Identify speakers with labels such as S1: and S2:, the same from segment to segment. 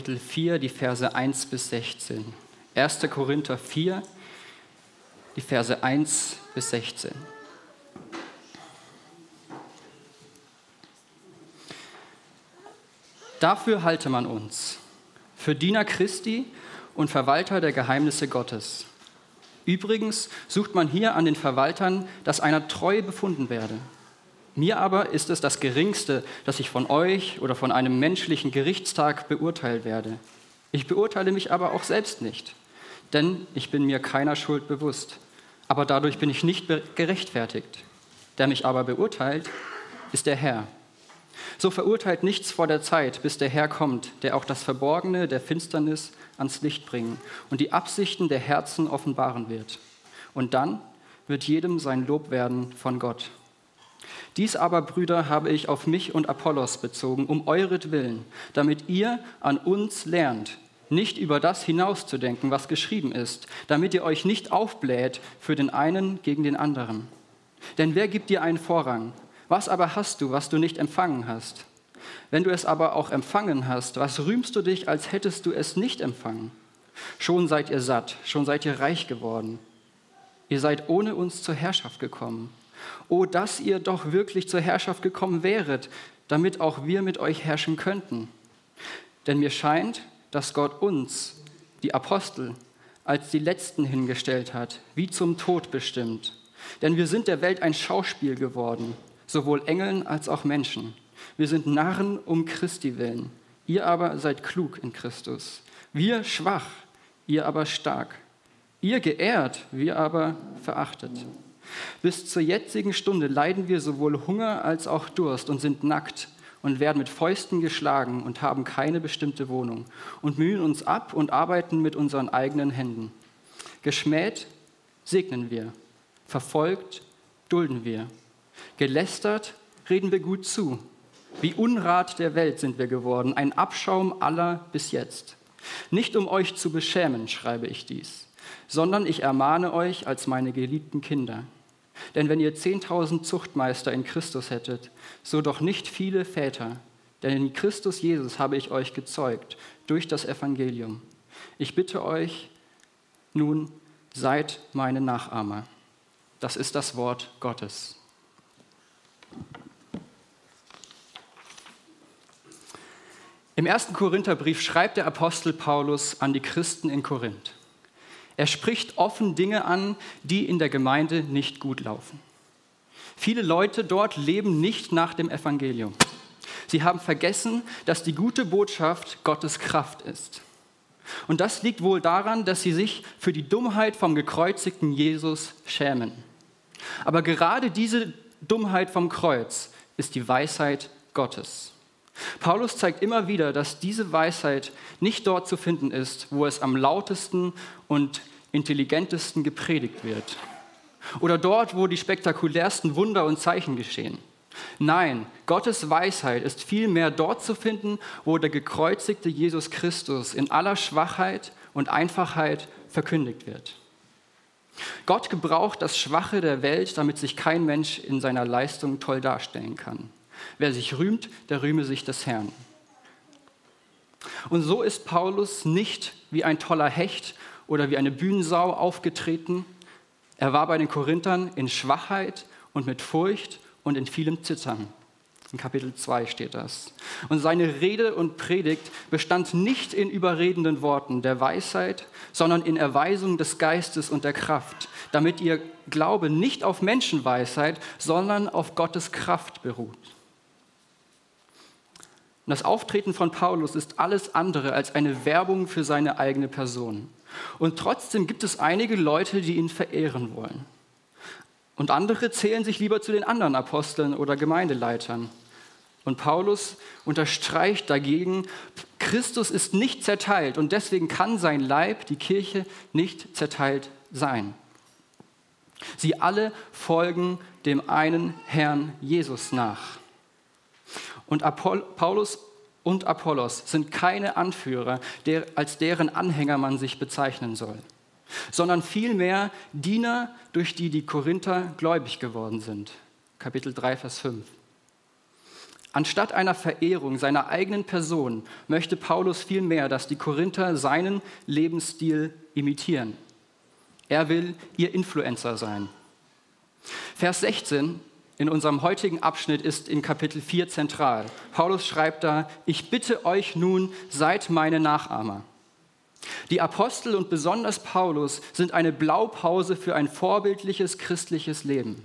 S1: Kapitel 4, die Verse 1 bis 16. 1. Korinther 4, die Verse 1 bis 16. Dafür halte man uns, für Diener Christi und Verwalter der Geheimnisse Gottes. Übrigens sucht man hier an den Verwaltern, dass einer treu befunden werde. Mir aber ist es das Geringste, dass ich von euch oder von einem menschlichen Gerichtstag beurteilt werde. Ich beurteile mich aber auch selbst nicht, denn ich bin mir keiner Schuld bewusst. Aber dadurch bin ich nicht gerechtfertigt. Der mich aber beurteilt, ist der Herr. So verurteilt nichts vor der Zeit, bis der Herr kommt, der auch das Verborgene der Finsternis ans Licht bringen und die Absichten der Herzen offenbaren wird. Und dann wird jedem sein Lob werden von Gott. Dies aber, Brüder, habe ich auf mich und Apollos bezogen, um euretwillen, damit ihr an uns lernt, nicht über das hinauszudenken, was geschrieben ist, damit ihr euch nicht aufbläht für den einen gegen den anderen. Denn wer gibt dir einen Vorrang? Was aber hast du, was du nicht empfangen hast? Wenn du es aber auch empfangen hast, was rühmst du dich, als hättest du es nicht empfangen? Schon seid ihr satt, schon seid ihr reich geworden. Ihr seid ohne uns zur Herrschaft gekommen. Oh, dass ihr doch wirklich zur Herrschaft gekommen wäret, damit auch wir mit euch herrschen könnten. Denn mir scheint, dass Gott uns, die Apostel, als die Letzten hingestellt hat, wie zum Tod bestimmt. Denn wir sind der Welt ein Schauspiel geworden, sowohl Engeln als auch Menschen. Wir sind Narren um Christi willen. Ihr aber seid klug in Christus. Wir schwach, ihr aber stark. Ihr geehrt, wir aber verachtet. Bis zur jetzigen Stunde leiden wir sowohl Hunger als auch Durst und sind nackt und werden mit Fäusten geschlagen und haben keine bestimmte Wohnung und mühen uns ab und arbeiten mit unseren eigenen Händen. Geschmäht segnen wir, verfolgt dulden wir, gelästert reden wir gut zu. Wie Unrat der Welt sind wir geworden, ein Abschaum aller bis jetzt. Nicht um euch zu beschämen, schreibe ich dies, sondern ich ermahne euch als meine geliebten Kinder. Denn wenn ihr 10.000 Zuchtmeister in Christus hättet, so doch nicht viele Väter. Denn in Christus Jesus habe ich euch gezeugt durch das Evangelium. Ich bitte euch nun, seid meine Nachahmer. Das ist das Wort Gottes. Im ersten Korintherbrief schreibt der Apostel Paulus an die Christen in Korinth. Er spricht offen Dinge an, die in der Gemeinde nicht gut laufen. Viele Leute dort leben nicht nach dem Evangelium. Sie haben vergessen, dass die gute Botschaft Gottes Kraft ist. Und das liegt wohl daran, dass sie sich für die Dummheit vom gekreuzigten Jesus schämen. Aber gerade diese Dummheit vom Kreuz ist die Weisheit Gottes. Paulus zeigt immer wieder, dass diese Weisheit nicht dort zu finden ist, wo es am lautesten und intelligentesten gepredigt wird. Oder dort, wo die spektakulärsten Wunder und Zeichen geschehen. Nein, Gottes Weisheit ist vielmehr dort zu finden, wo der gekreuzigte Jesus Christus in aller Schwachheit und Einfachheit verkündigt wird. Gott gebraucht das Schwache der Welt, damit sich kein Mensch in seiner Leistung toll darstellen kann. Wer sich rühmt, der rühme sich des Herrn. Und so ist Paulus nicht wie ein toller Hecht oder wie eine Bühnensau aufgetreten. Er war bei den Korinthern in Schwachheit und mit Furcht und in vielem Zittern. In Kapitel 2 steht das. Und seine Rede und Predigt bestand nicht in überredenden Worten der Weisheit, sondern in Erweisung des Geistes und der Kraft, damit ihr Glaube nicht auf Menschenweisheit, sondern auf Gottes Kraft beruht. Und das Auftreten von Paulus ist alles andere als eine Werbung für seine eigene Person. Und trotzdem gibt es einige Leute, die ihn verehren wollen. Und andere zählen sich lieber zu den anderen Aposteln oder Gemeindeleitern. Und Paulus unterstreicht dagegen, Christus ist nicht zerteilt und deswegen kann sein Leib, die Kirche, nicht zerteilt sein. Sie alle folgen dem einen Herrn Jesus nach. Und Apoll Paulus und Apollos sind keine Anführer, der, als deren Anhänger man sich bezeichnen soll, sondern vielmehr Diener, durch die die Korinther gläubig geworden sind. Kapitel 3, Vers 5. Anstatt einer Verehrung seiner eigenen Person möchte Paulus vielmehr, dass die Korinther seinen Lebensstil imitieren. Er will ihr Influencer sein. Vers 16 in unserem heutigen Abschnitt ist in Kapitel 4 zentral. Paulus schreibt da, ich bitte euch nun, seid meine Nachahmer. Die Apostel und besonders Paulus sind eine Blaupause für ein vorbildliches christliches Leben.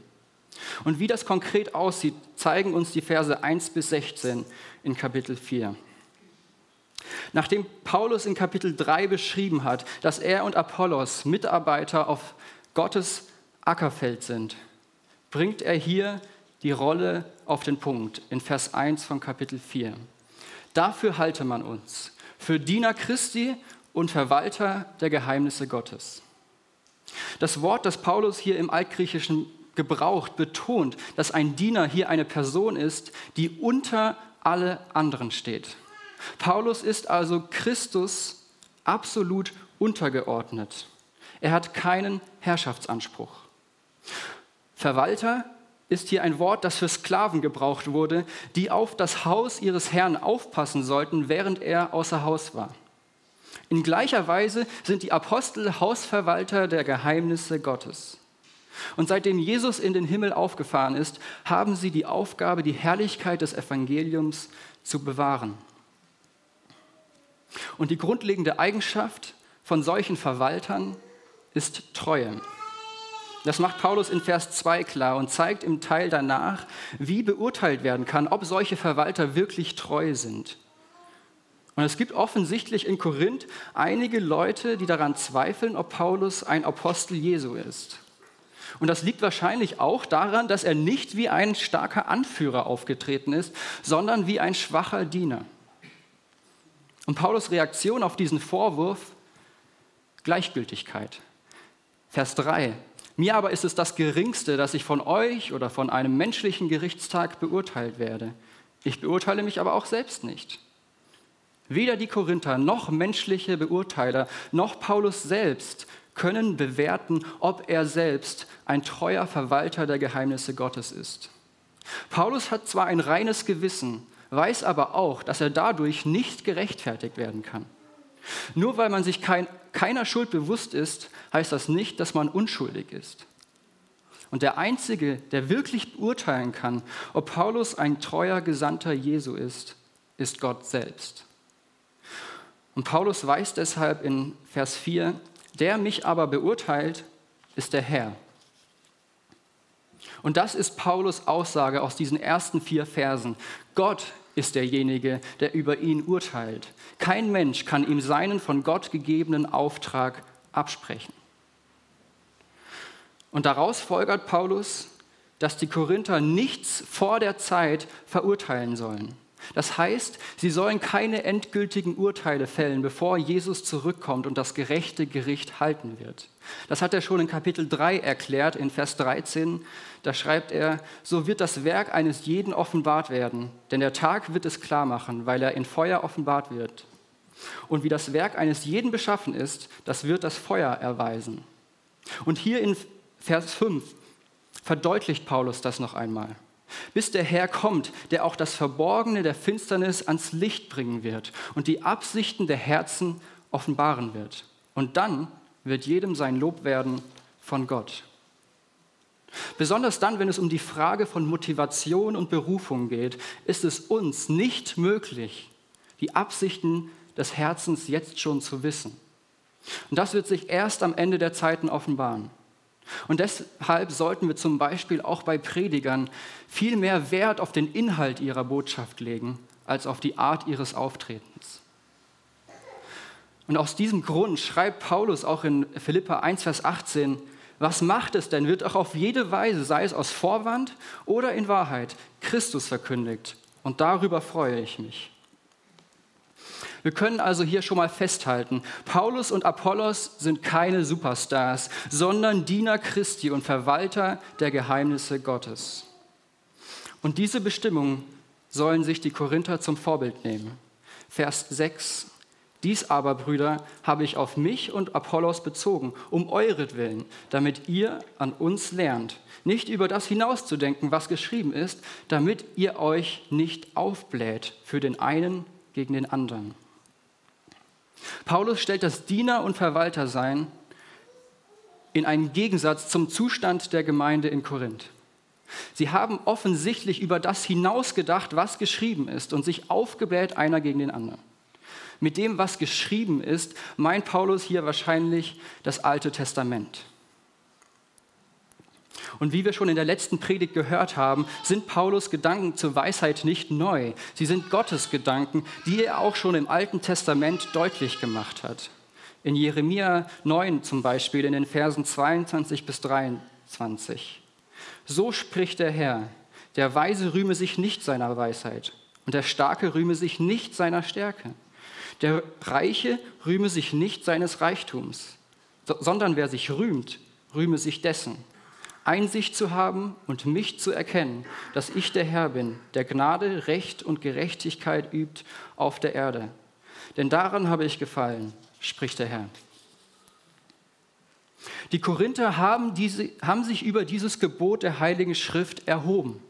S1: Und wie das konkret aussieht, zeigen uns die Verse 1 bis 16 in Kapitel 4. Nachdem Paulus in Kapitel 3 beschrieben hat, dass er und Apollos Mitarbeiter auf Gottes Ackerfeld sind, bringt er hier die Rolle auf den Punkt in Vers 1 von Kapitel 4. Dafür halte man uns, für Diener Christi und Verwalter der Geheimnisse Gottes. Das Wort, das Paulus hier im Altgriechischen gebraucht, betont, dass ein Diener hier eine Person ist, die unter alle anderen steht. Paulus ist also Christus absolut untergeordnet. Er hat keinen Herrschaftsanspruch. Verwalter ist hier ein Wort, das für Sklaven gebraucht wurde, die auf das Haus ihres Herrn aufpassen sollten, während er außer Haus war. In gleicher Weise sind die Apostel Hausverwalter der Geheimnisse Gottes. Und seitdem Jesus in den Himmel aufgefahren ist, haben sie die Aufgabe, die Herrlichkeit des Evangeliums zu bewahren. Und die grundlegende Eigenschaft von solchen Verwaltern ist Treue. Das macht Paulus in Vers 2 klar und zeigt im Teil danach, wie beurteilt werden kann, ob solche Verwalter wirklich treu sind. Und es gibt offensichtlich in Korinth einige Leute, die daran zweifeln, ob Paulus ein Apostel Jesu ist. Und das liegt wahrscheinlich auch daran, dass er nicht wie ein starker Anführer aufgetreten ist, sondern wie ein schwacher Diener. Und Paulus Reaktion auf diesen Vorwurf, Gleichgültigkeit. Vers 3. Mir aber ist es das Geringste, dass ich von euch oder von einem menschlichen Gerichtstag beurteilt werde. Ich beurteile mich aber auch selbst nicht. Weder die Korinther noch menschliche Beurteiler noch Paulus selbst können bewerten, ob er selbst ein treuer Verwalter der Geheimnisse Gottes ist. Paulus hat zwar ein reines Gewissen, weiß aber auch, dass er dadurch nicht gerechtfertigt werden kann. Nur weil man sich kein, keiner Schuld bewusst ist, heißt das nicht, dass man unschuldig ist. Und der Einzige, der wirklich beurteilen kann, ob Paulus ein treuer Gesandter Jesu ist, ist Gott selbst. Und Paulus weiß deshalb in Vers 4, der mich aber beurteilt, ist der Herr. Und das ist Paulus Aussage aus diesen ersten vier Versen. Gott ist derjenige, der über ihn urteilt. Kein Mensch kann ihm seinen von Gott gegebenen Auftrag absprechen. Und daraus folgert Paulus, dass die Korinther nichts vor der Zeit verurteilen sollen. Das heißt, sie sollen keine endgültigen Urteile fällen, bevor Jesus zurückkommt und das gerechte Gericht halten wird. Das hat er schon in Kapitel 3 erklärt, in Vers 13. Da schreibt er, so wird das Werk eines jeden offenbart werden, denn der Tag wird es klar machen, weil er in Feuer offenbart wird. Und wie das Werk eines jeden beschaffen ist, das wird das Feuer erweisen. Und hier in Vers 5 verdeutlicht Paulus das noch einmal bis der Herr kommt, der auch das Verborgene der Finsternis ans Licht bringen wird und die Absichten der Herzen offenbaren wird. Und dann wird jedem sein Lob werden von Gott. Besonders dann, wenn es um die Frage von Motivation und Berufung geht, ist es uns nicht möglich, die Absichten des Herzens jetzt schon zu wissen. Und das wird sich erst am Ende der Zeiten offenbaren. Und deshalb sollten wir zum Beispiel auch bei Predigern viel mehr Wert auf den Inhalt ihrer Botschaft legen, als auf die Art ihres Auftretens. Und aus diesem Grund schreibt Paulus auch in Philippa 1, Vers 18, was macht es denn? Wird auch auf jede Weise, sei es aus Vorwand oder in Wahrheit, Christus verkündigt. Und darüber freue ich mich. Wir können also hier schon mal festhalten, Paulus und Apollos sind keine Superstars, sondern Diener Christi und Verwalter der Geheimnisse Gottes. Und diese Bestimmung sollen sich die Korinther zum Vorbild nehmen. Vers 6. Dies aber, Brüder, habe ich auf mich und Apollos bezogen, um euretwillen, damit ihr an uns lernt, nicht über das hinauszudenken, was geschrieben ist, damit ihr euch nicht aufbläht für den einen gegen den anderen. Paulus stellt das Diener- und Verwaltersein in einen Gegensatz zum Zustand der Gemeinde in Korinth. Sie haben offensichtlich über das hinausgedacht, was geschrieben ist, und sich aufgebläht einer gegen den anderen. Mit dem, was geschrieben ist, meint Paulus hier wahrscheinlich das Alte Testament. Und wie wir schon in der letzten Predigt gehört haben, sind Paulus Gedanken zur Weisheit nicht neu. Sie sind Gottes Gedanken, die er auch schon im Alten Testament deutlich gemacht hat. In Jeremia 9 zum Beispiel, in den Versen 22 bis 23. So spricht der Herr, der Weise rühme sich nicht seiner Weisheit und der Starke rühme sich nicht seiner Stärke. Der Reiche rühme sich nicht seines Reichtums, sondern wer sich rühmt, rühme sich dessen. Einsicht zu haben und mich zu erkennen, dass ich der Herr bin, der Gnade, Recht und Gerechtigkeit übt auf der Erde. Denn daran habe ich gefallen, spricht der Herr. Die Korinther haben, diese, haben sich über dieses Gebot der Heiligen Schrift erhoben,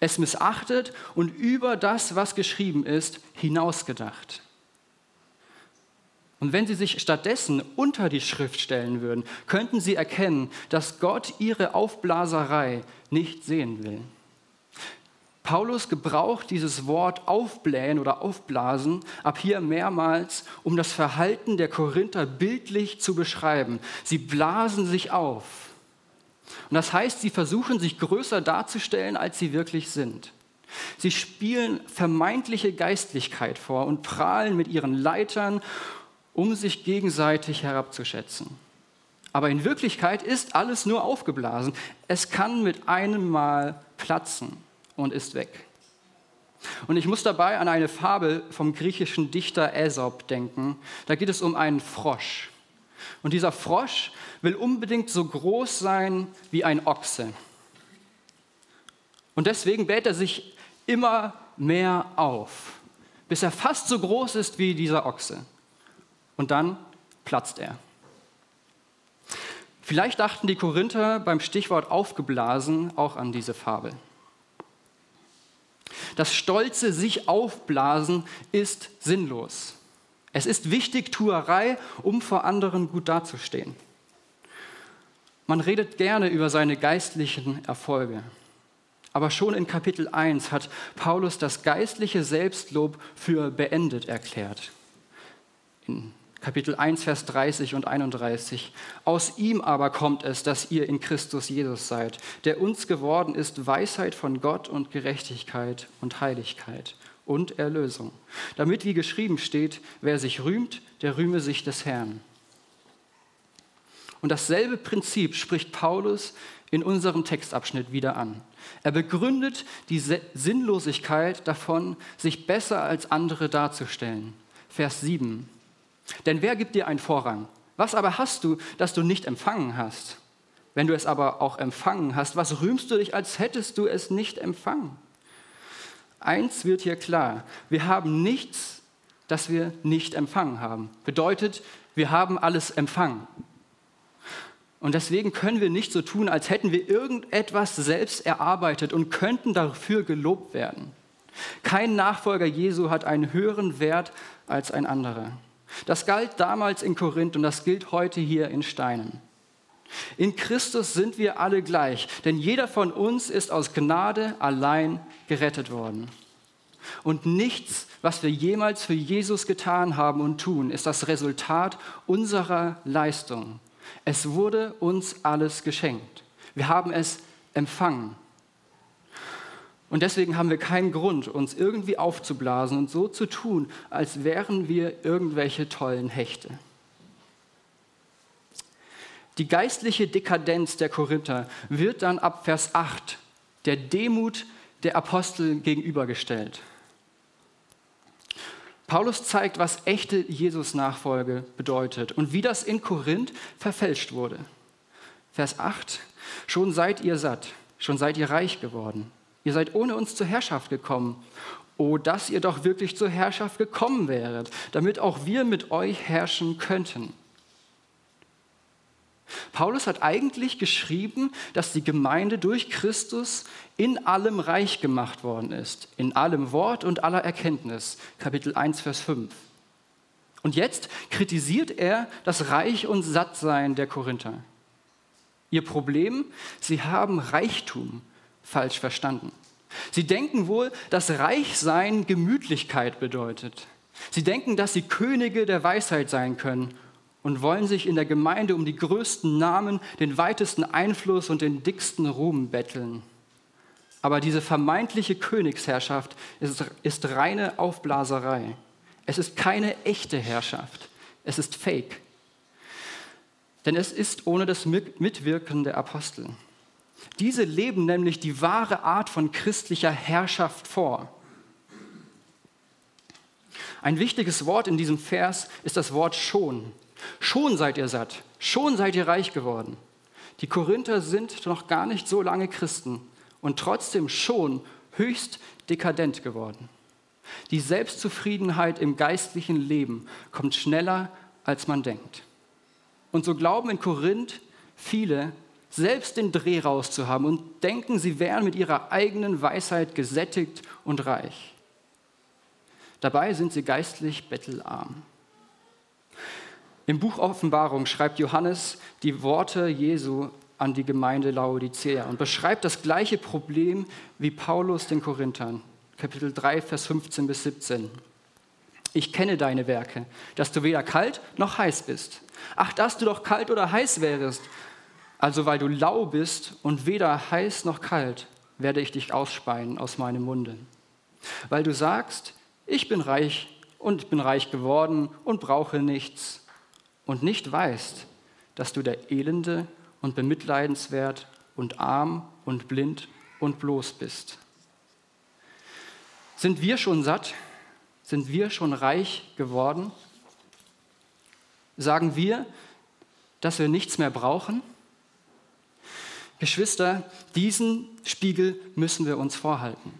S1: es missachtet und über das, was geschrieben ist, hinausgedacht. Und wenn sie sich stattdessen unter die Schrift stellen würden, könnten sie erkennen, dass Gott ihre Aufblaserei nicht sehen will. Paulus gebraucht dieses Wort aufblähen oder aufblasen ab hier mehrmals, um das Verhalten der Korinther bildlich zu beschreiben. Sie blasen sich auf. Und das heißt, sie versuchen sich größer darzustellen, als sie wirklich sind. Sie spielen vermeintliche Geistlichkeit vor und prahlen mit ihren Leitern, um sich gegenseitig herabzuschätzen. Aber in Wirklichkeit ist alles nur aufgeblasen. Es kann mit einem Mal platzen und ist weg. Und ich muss dabei an eine Fabel vom griechischen Dichter Aesop denken. Da geht es um einen Frosch. Und dieser Frosch will unbedingt so groß sein wie ein Ochse. Und deswegen bläht er sich immer mehr auf, bis er fast so groß ist wie dieser Ochse. Und dann platzt er. Vielleicht dachten die Korinther beim Stichwort aufgeblasen auch an diese Fabel. Das stolze sich aufblasen ist sinnlos. Es ist Wichtigtuerei, um vor anderen gut dazustehen. Man redet gerne über seine geistlichen Erfolge. Aber schon in Kapitel 1 hat Paulus das geistliche Selbstlob für beendet erklärt. In Kapitel 1, Vers 30 und 31. Aus ihm aber kommt es, dass ihr in Christus Jesus seid, der uns geworden ist Weisheit von Gott und Gerechtigkeit und Heiligkeit und Erlösung. Damit, wie geschrieben steht, wer sich rühmt, der rühme sich des Herrn. Und dasselbe Prinzip spricht Paulus in unserem Textabschnitt wieder an. Er begründet die Sinnlosigkeit davon, sich besser als andere darzustellen. Vers 7. Denn wer gibt dir einen Vorrang? Was aber hast du, das du nicht empfangen hast? Wenn du es aber auch empfangen hast, was rühmst du dich, als hättest du es nicht empfangen? Eins wird hier klar, wir haben nichts, das wir nicht empfangen haben. Bedeutet, wir haben alles empfangen. Und deswegen können wir nicht so tun, als hätten wir irgendetwas selbst erarbeitet und könnten dafür gelobt werden. Kein Nachfolger Jesu hat einen höheren Wert als ein anderer. Das galt damals in Korinth und das gilt heute hier in Steinen. In Christus sind wir alle gleich, denn jeder von uns ist aus Gnade allein gerettet worden. Und nichts, was wir jemals für Jesus getan haben und tun, ist das Resultat unserer Leistung. Es wurde uns alles geschenkt. Wir haben es empfangen. Und deswegen haben wir keinen Grund, uns irgendwie aufzublasen und so zu tun, als wären wir irgendwelche tollen Hechte. Die geistliche Dekadenz der Korinther wird dann ab Vers 8 der Demut der Apostel gegenübergestellt. Paulus zeigt, was echte Jesus-Nachfolge bedeutet und wie das in Korinth verfälscht wurde. Vers 8, schon seid ihr satt, schon seid ihr reich geworden. Ihr seid ohne uns zur Herrschaft gekommen Oh, dass ihr doch wirklich zur Herrschaft gekommen wäret, damit auch wir mit euch herrschen könnten. Paulus hat eigentlich geschrieben, dass die Gemeinde durch Christus in allem reich gemacht worden ist, in allem Wort und aller Erkenntnis. Kapitel 1, Vers 5. Und jetzt kritisiert er das Reich und Sattsein der Korinther. Ihr Problem, sie haben Reichtum falsch verstanden. Sie denken wohl, dass Reichsein Gemütlichkeit bedeutet. Sie denken, dass sie Könige der Weisheit sein können und wollen sich in der Gemeinde um die größten Namen, den weitesten Einfluss und den dicksten Ruhm betteln. Aber diese vermeintliche Königsherrschaft ist, ist reine Aufblaserei. Es ist keine echte Herrschaft. Es ist Fake. Denn es ist ohne das Mitwirken der Apostel. Diese leben nämlich die wahre Art von christlicher Herrschaft vor. Ein wichtiges Wort in diesem Vers ist das Wort schon. Schon seid ihr satt, schon seid ihr reich geworden. Die Korinther sind noch gar nicht so lange Christen und trotzdem schon höchst dekadent geworden. Die Selbstzufriedenheit im geistlichen Leben kommt schneller, als man denkt. Und so glauben in Korinth viele, selbst den Dreh rauszuhaben und denken, sie wären mit ihrer eigenen Weisheit gesättigt und reich. Dabei sind sie geistlich bettelarm. Im Buch Offenbarung schreibt Johannes die Worte Jesu an die Gemeinde Laodicea und beschreibt das gleiche Problem wie Paulus den Korinthern. Kapitel 3, Vers 15 bis 17. Ich kenne deine Werke, dass du weder kalt noch heiß bist. Ach, dass du doch kalt oder heiß wärest. Also weil du lau bist und weder heiß noch kalt, werde ich dich ausspeien aus meinem Munde. Weil du sagst, ich bin reich und bin reich geworden und brauche nichts und nicht weißt, dass du der Elende und bemitleidenswert und arm und blind und bloß bist. Sind wir schon satt? Sind wir schon reich geworden? Sagen wir, dass wir nichts mehr brauchen? Geschwister, diesen Spiegel müssen wir uns vorhalten.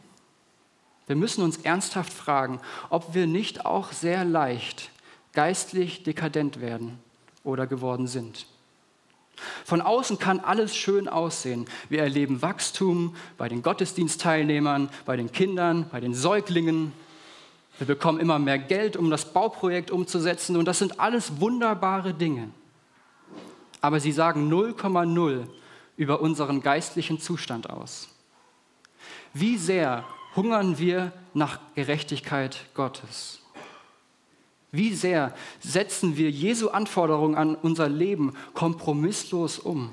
S1: Wir müssen uns ernsthaft fragen, ob wir nicht auch sehr leicht geistlich dekadent werden oder geworden sind. Von außen kann alles schön aussehen. Wir erleben Wachstum bei den Gottesdienstteilnehmern, bei den Kindern, bei den Säuglingen. Wir bekommen immer mehr Geld, um das Bauprojekt umzusetzen. Und das sind alles wunderbare Dinge. Aber sie sagen 0,0 über unseren geistlichen Zustand aus. Wie sehr hungern wir nach Gerechtigkeit Gottes? Wie sehr setzen wir Jesu Anforderungen an unser Leben kompromisslos um?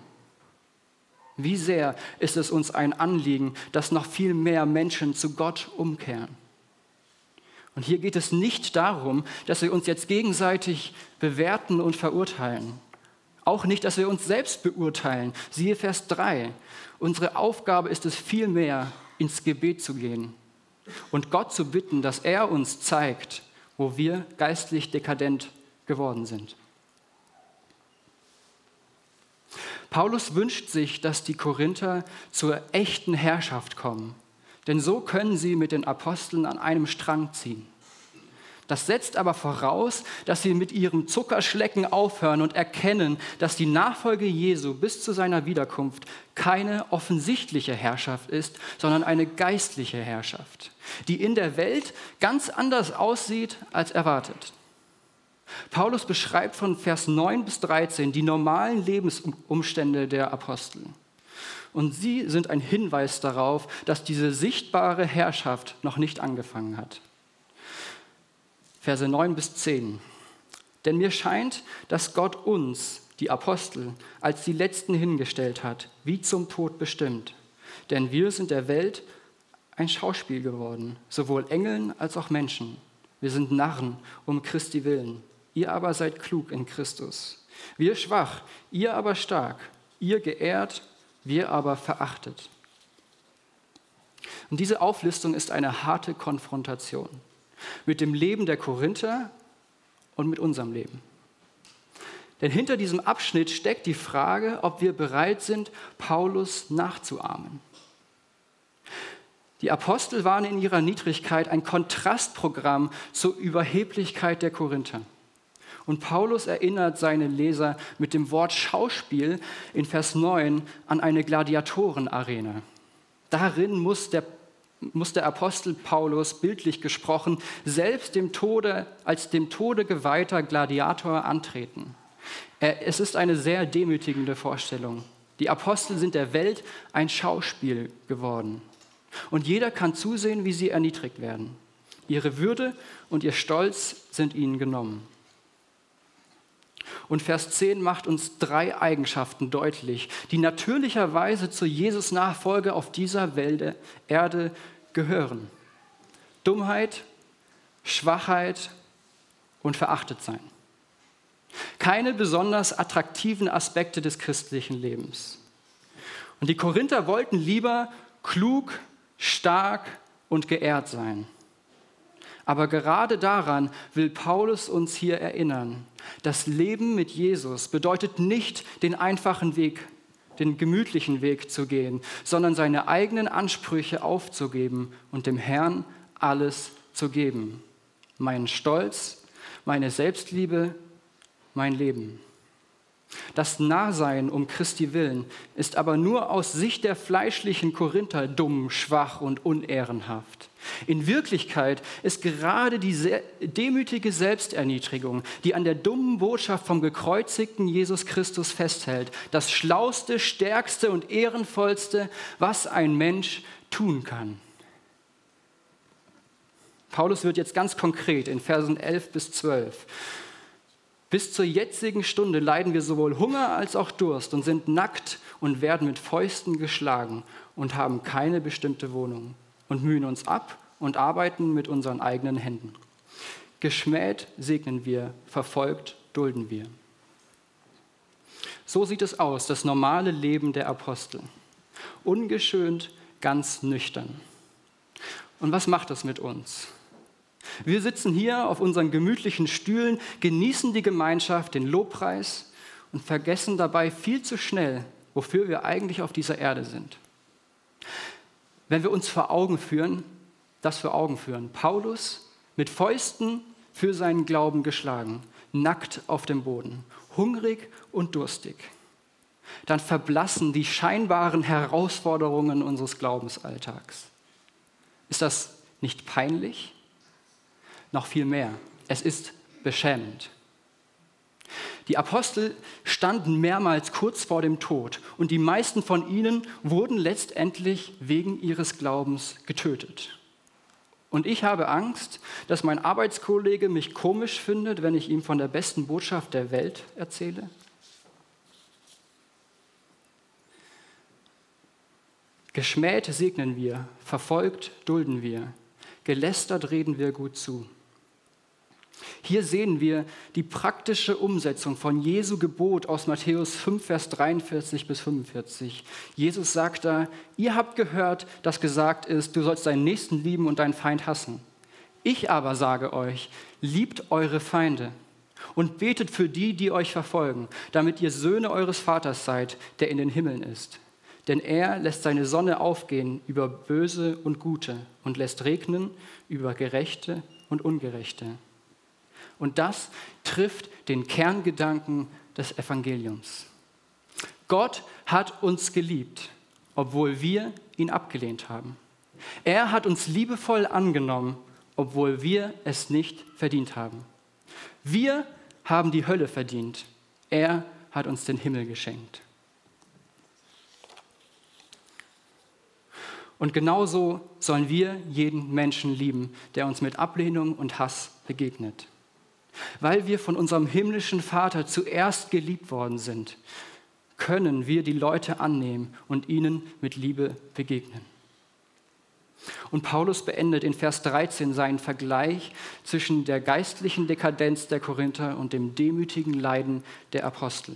S1: Wie sehr ist es uns ein Anliegen, dass noch viel mehr Menschen zu Gott umkehren? Und hier geht es nicht darum, dass wir uns jetzt gegenseitig bewerten und verurteilen. Auch nicht, dass wir uns selbst beurteilen. Siehe Vers 3. Unsere Aufgabe ist es vielmehr, ins Gebet zu gehen und Gott zu bitten, dass er uns zeigt, wo wir geistlich dekadent geworden sind. Paulus wünscht sich, dass die Korinther zur echten Herrschaft kommen, denn so können sie mit den Aposteln an einem Strang ziehen. Das setzt aber voraus, dass sie mit ihrem Zuckerschlecken aufhören und erkennen, dass die Nachfolge Jesu bis zu seiner Wiederkunft keine offensichtliche Herrschaft ist, sondern eine geistliche Herrschaft, die in der Welt ganz anders aussieht als erwartet. Paulus beschreibt von Vers 9 bis 13 die normalen Lebensumstände der Apostel. Und sie sind ein Hinweis darauf, dass diese sichtbare Herrschaft noch nicht angefangen hat. Verse 9 bis 10. Denn mir scheint, dass Gott uns, die Apostel, als die Letzten hingestellt hat, wie zum Tod bestimmt. Denn wir sind der Welt ein Schauspiel geworden, sowohl Engeln als auch Menschen. Wir sind Narren um Christi willen. Ihr aber seid klug in Christus. Wir schwach, ihr aber stark. Ihr geehrt, wir aber verachtet. Und diese Auflistung ist eine harte Konfrontation mit dem Leben der Korinther und mit unserem Leben. Denn hinter diesem Abschnitt steckt die Frage, ob wir bereit sind, Paulus nachzuahmen. Die Apostel waren in ihrer Niedrigkeit ein Kontrastprogramm zur Überheblichkeit der Korinther. Und Paulus erinnert seine Leser mit dem Wort Schauspiel in Vers 9 an eine Gladiatorenarena. Darin muss der, muss der Apostel Paulus, bildlich gesprochen, selbst dem Tode, als dem Tode geweihter Gladiator antreten. Es ist eine sehr demütigende Vorstellung. Die Apostel sind der Welt ein Schauspiel geworden. Und jeder kann zusehen, wie sie erniedrigt werden. Ihre Würde und ihr Stolz sind ihnen genommen. Und Vers 10 macht uns drei Eigenschaften deutlich, die natürlicherweise zur Jesus-Nachfolge auf dieser Welt, Erde gehören. Dummheit, Schwachheit und Verachtetsein. Keine besonders attraktiven Aspekte des christlichen Lebens. Und die Korinther wollten lieber klug, stark und geehrt sein. Aber gerade daran will Paulus uns hier erinnern. Das Leben mit Jesus bedeutet nicht den einfachen Weg, den gemütlichen Weg zu gehen, sondern seine eigenen Ansprüche aufzugeben und dem Herrn alles zu geben. Meinen Stolz, meine Selbstliebe, mein Leben. Das Nahsein um Christi willen ist aber nur aus Sicht der fleischlichen Korinther dumm, schwach und unehrenhaft. In Wirklichkeit ist gerade die demütige Selbsterniedrigung, die an der dummen Botschaft vom gekreuzigten Jesus Christus festhält, das schlauste, stärkste und ehrenvollste, was ein Mensch tun kann. Paulus wird jetzt ganz konkret in Versen 11 bis 12 bis zur jetzigen Stunde leiden wir sowohl Hunger als auch Durst und sind nackt und werden mit Fäusten geschlagen und haben keine bestimmte Wohnung und mühen uns ab und arbeiten mit unseren eigenen Händen. Geschmäht segnen wir, verfolgt dulden wir. So sieht es aus, das normale Leben der Apostel. Ungeschönt, ganz nüchtern. Und was macht das mit uns? Wir sitzen hier auf unseren gemütlichen Stühlen, genießen die Gemeinschaft, den Lobpreis und vergessen dabei viel zu schnell, wofür wir eigentlich auf dieser Erde sind. Wenn wir uns vor Augen führen, das vor Augen führen, Paulus mit Fäusten für seinen Glauben geschlagen, nackt auf dem Boden, hungrig und durstig, dann verblassen die scheinbaren Herausforderungen unseres Glaubensalltags. Ist das nicht peinlich? Noch viel mehr. Es ist beschämend. Die Apostel standen mehrmals kurz vor dem Tod und die meisten von ihnen wurden letztendlich wegen ihres Glaubens getötet. Und ich habe Angst, dass mein Arbeitskollege mich komisch findet, wenn ich ihm von der besten Botschaft der Welt erzähle. Geschmäht segnen wir, verfolgt dulden wir, gelästert reden wir gut zu. Hier sehen wir die praktische Umsetzung von Jesu Gebot aus Matthäus 5, Vers 43 bis 45. Jesus sagt da, ihr habt gehört, dass gesagt ist, du sollst deinen Nächsten lieben und deinen Feind hassen. Ich aber sage euch, liebt eure Feinde und betet für die, die euch verfolgen, damit ihr Söhne eures Vaters seid, der in den Himmeln ist. Denn er lässt seine Sonne aufgehen über Böse und Gute und lässt regnen über Gerechte und Ungerechte. Und das trifft den Kerngedanken des Evangeliums. Gott hat uns geliebt, obwohl wir ihn abgelehnt haben. Er hat uns liebevoll angenommen, obwohl wir es nicht verdient haben. Wir haben die Hölle verdient. Er hat uns den Himmel geschenkt. Und genauso sollen wir jeden Menschen lieben, der uns mit Ablehnung und Hass begegnet. Weil wir von unserem himmlischen Vater zuerst geliebt worden sind, können wir die Leute annehmen und ihnen mit Liebe begegnen. Und Paulus beendet in Vers 13 seinen Vergleich zwischen der geistlichen Dekadenz der Korinther und dem demütigen Leiden der Apostel.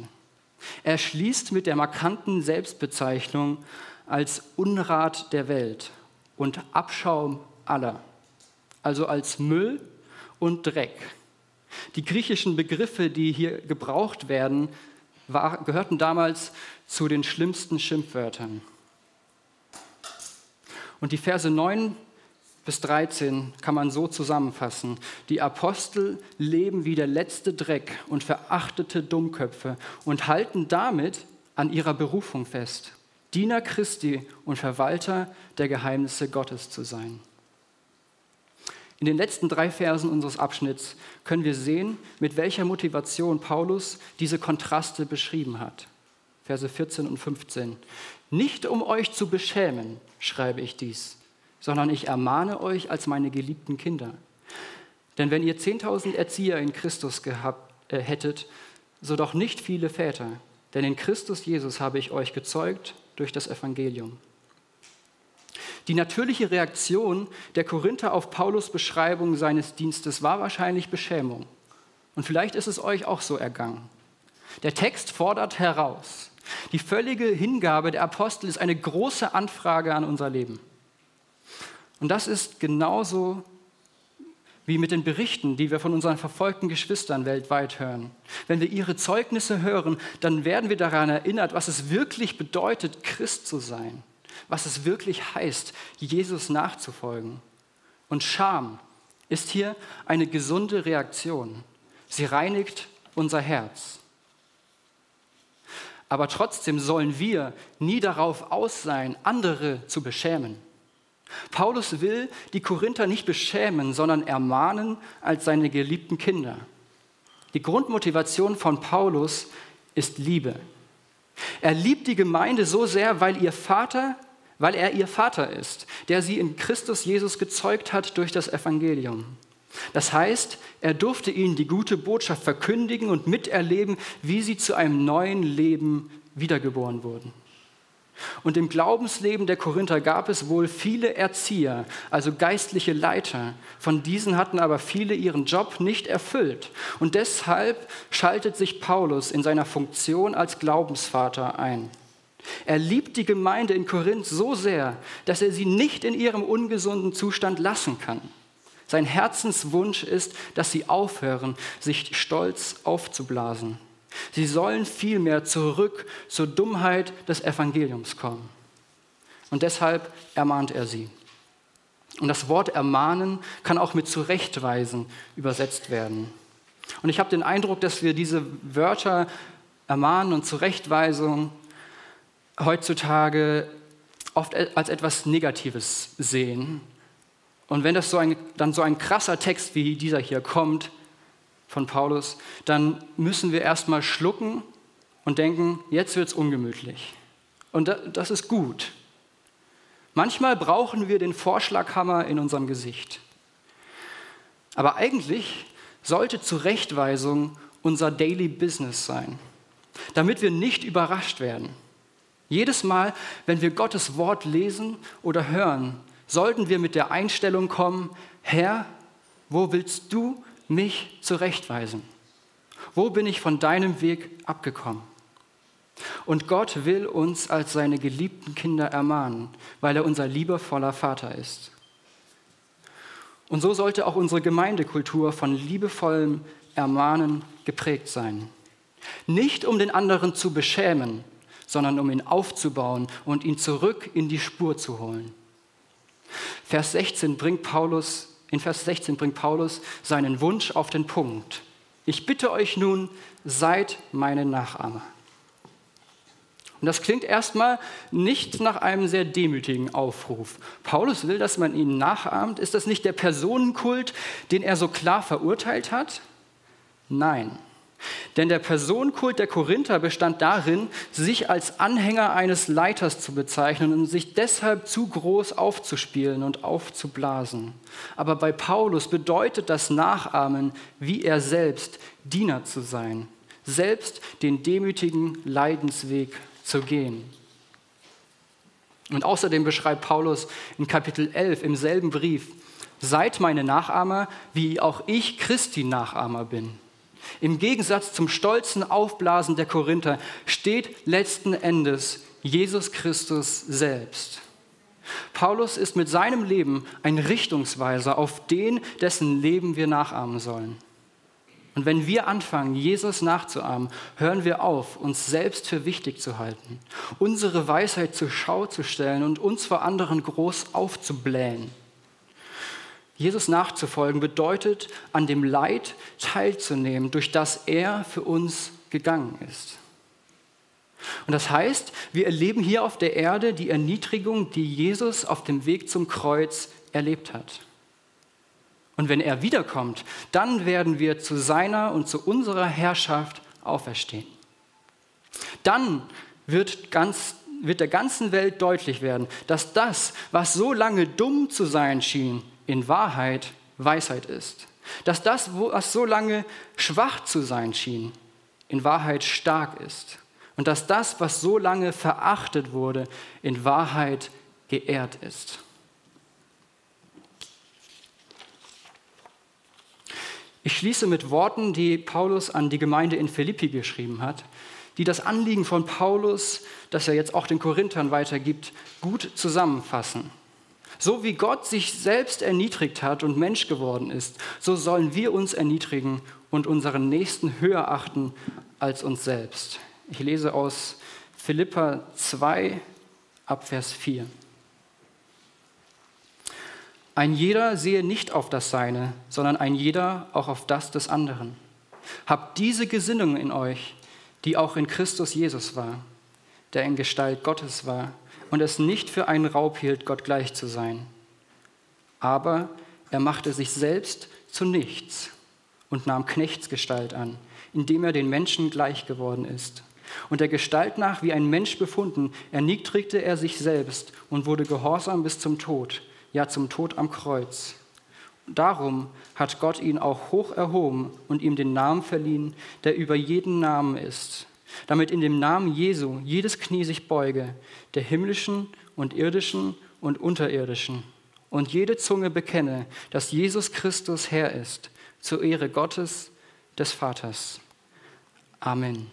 S1: Er schließt mit der markanten Selbstbezeichnung als Unrat der Welt und Abschaum aller, also als Müll und Dreck die griechischen Begriffe, die hier gebraucht werden, war, gehörten damals zu den schlimmsten Schimpfwörtern. Und die Verse 9 bis 13 kann man so zusammenfassen. Die Apostel leben wie der letzte Dreck und verachtete Dummköpfe und halten damit an ihrer Berufung fest, Diener Christi und Verwalter der Geheimnisse Gottes zu sein. In den letzten drei Versen unseres Abschnitts können wir sehen, mit welcher Motivation Paulus diese Kontraste beschrieben hat. Verse 14 und 15. Nicht um euch zu beschämen, schreibe ich dies, sondern ich ermahne euch als meine geliebten Kinder. Denn wenn ihr 10.000 Erzieher in Christus gehabt, äh, hättet, so doch nicht viele Väter, denn in Christus Jesus habe ich euch gezeugt durch das Evangelium. Die natürliche Reaktion der Korinther auf Paulus Beschreibung seines Dienstes war wahrscheinlich Beschämung. Und vielleicht ist es euch auch so ergangen. Der Text fordert heraus. Die völlige Hingabe der Apostel ist eine große Anfrage an unser Leben. Und das ist genauso wie mit den Berichten, die wir von unseren verfolgten Geschwistern weltweit hören. Wenn wir ihre Zeugnisse hören, dann werden wir daran erinnert, was es wirklich bedeutet, Christ zu sein was es wirklich heißt, Jesus nachzufolgen. Und Scham ist hier eine gesunde Reaktion. Sie reinigt unser Herz. Aber trotzdem sollen wir nie darauf aus sein, andere zu beschämen. Paulus will die Korinther nicht beschämen, sondern ermahnen als seine geliebten Kinder. Die Grundmotivation von Paulus ist Liebe. Er liebt die Gemeinde so sehr, weil ihr Vater weil er ihr Vater ist, der sie in Christus Jesus gezeugt hat durch das Evangelium. Das heißt, er durfte ihnen die gute Botschaft verkündigen und miterleben, wie sie zu einem neuen Leben wiedergeboren wurden. Und im Glaubensleben der Korinther gab es wohl viele Erzieher, also geistliche Leiter. Von diesen hatten aber viele ihren Job nicht erfüllt. Und deshalb schaltet sich Paulus in seiner Funktion als Glaubensvater ein. Er liebt die Gemeinde in Korinth so sehr, dass er sie nicht in ihrem ungesunden Zustand lassen kann. Sein Herzenswunsch ist, dass sie aufhören, sich stolz aufzublasen. Sie sollen vielmehr zurück zur Dummheit des Evangeliums kommen. Und deshalb ermahnt er sie. Und das Wort ermahnen kann auch mit zurechtweisen übersetzt werden. Und ich habe den Eindruck, dass wir diese Wörter ermahnen und Zurechtweisung heutzutage oft als etwas Negatives sehen. Und wenn das so ein, dann so ein krasser Text wie dieser hier kommt von Paulus, dann müssen wir erstmal schlucken und denken, jetzt wird es ungemütlich. Und das ist gut. Manchmal brauchen wir den Vorschlaghammer in unserem Gesicht. Aber eigentlich sollte Zurechtweisung unser Daily Business sein, damit wir nicht überrascht werden. Jedes Mal, wenn wir Gottes Wort lesen oder hören, sollten wir mit der Einstellung kommen, Herr, wo willst du mich zurechtweisen? Wo bin ich von deinem Weg abgekommen? Und Gott will uns als seine geliebten Kinder ermahnen, weil er unser liebevoller Vater ist. Und so sollte auch unsere Gemeindekultur von liebevollem Ermahnen geprägt sein. Nicht um den anderen zu beschämen, sondern um ihn aufzubauen und ihn zurück in die Spur zu holen. Vers 16 bringt Paulus, in Vers 16 bringt Paulus seinen Wunsch auf den Punkt. Ich bitte euch nun, seid meine Nachahmer. Und das klingt erstmal nicht nach einem sehr demütigen Aufruf. Paulus will, dass man ihn nachahmt. Ist das nicht der Personenkult, den er so klar verurteilt hat? Nein. Denn der Personenkult der Korinther bestand darin, sich als Anhänger eines Leiters zu bezeichnen und sich deshalb zu groß aufzuspielen und aufzublasen. Aber bei Paulus bedeutet das Nachahmen, wie er selbst Diener zu sein, selbst den demütigen Leidensweg zu gehen. Und außerdem beschreibt Paulus in Kapitel 11 im selben Brief, seid meine Nachahmer, wie auch ich Christi Nachahmer bin. Im Gegensatz zum stolzen Aufblasen der Korinther steht letzten Endes Jesus Christus selbst. Paulus ist mit seinem Leben ein Richtungsweiser auf den, dessen Leben wir nachahmen sollen. Und wenn wir anfangen, Jesus nachzuahmen, hören wir auf, uns selbst für wichtig zu halten, unsere Weisheit zur Schau zu stellen und uns vor anderen groß aufzublähen. Jesus nachzufolgen bedeutet, an dem Leid teilzunehmen, durch das er für uns gegangen ist. Und das heißt, wir erleben hier auf der Erde die Erniedrigung, die Jesus auf dem Weg zum Kreuz erlebt hat. Und wenn er wiederkommt, dann werden wir zu seiner und zu unserer Herrschaft auferstehen. Dann wird, ganz, wird der ganzen Welt deutlich werden, dass das, was so lange dumm zu sein schien, in Wahrheit Weisheit ist. Dass das, was so lange schwach zu sein schien, in Wahrheit stark ist. Und dass das, was so lange verachtet wurde, in Wahrheit geehrt ist. Ich schließe mit Worten, die Paulus an die Gemeinde in Philippi geschrieben hat, die das Anliegen von Paulus, das er jetzt auch den Korinthern weitergibt, gut zusammenfassen. So wie Gott sich selbst erniedrigt hat und Mensch geworden ist, so sollen wir uns erniedrigen und unseren Nächsten höher achten als uns selbst. Ich lese aus Philippa 2 ab Vers 4. Ein jeder sehe nicht auf das Seine, sondern ein jeder auch auf das des anderen. Habt diese Gesinnung in euch, die auch in Christus Jesus war, der in Gestalt Gottes war und es nicht für einen Raub hielt, Gott gleich zu sein. Aber er machte sich selbst zu nichts und nahm Knechtsgestalt an, indem er den Menschen gleich geworden ist. Und der Gestalt nach wie ein Mensch befunden, erniedrigte er sich selbst und wurde gehorsam bis zum Tod ja zum Tod am Kreuz. Darum hat Gott ihn auch hoch erhoben und ihm den Namen verliehen, der über jeden Namen ist, damit in dem Namen Jesu jedes Knie sich beuge, der himmlischen und irdischen und unterirdischen, und jede Zunge bekenne, dass Jesus Christus Herr ist, zur Ehre Gottes des Vaters. Amen.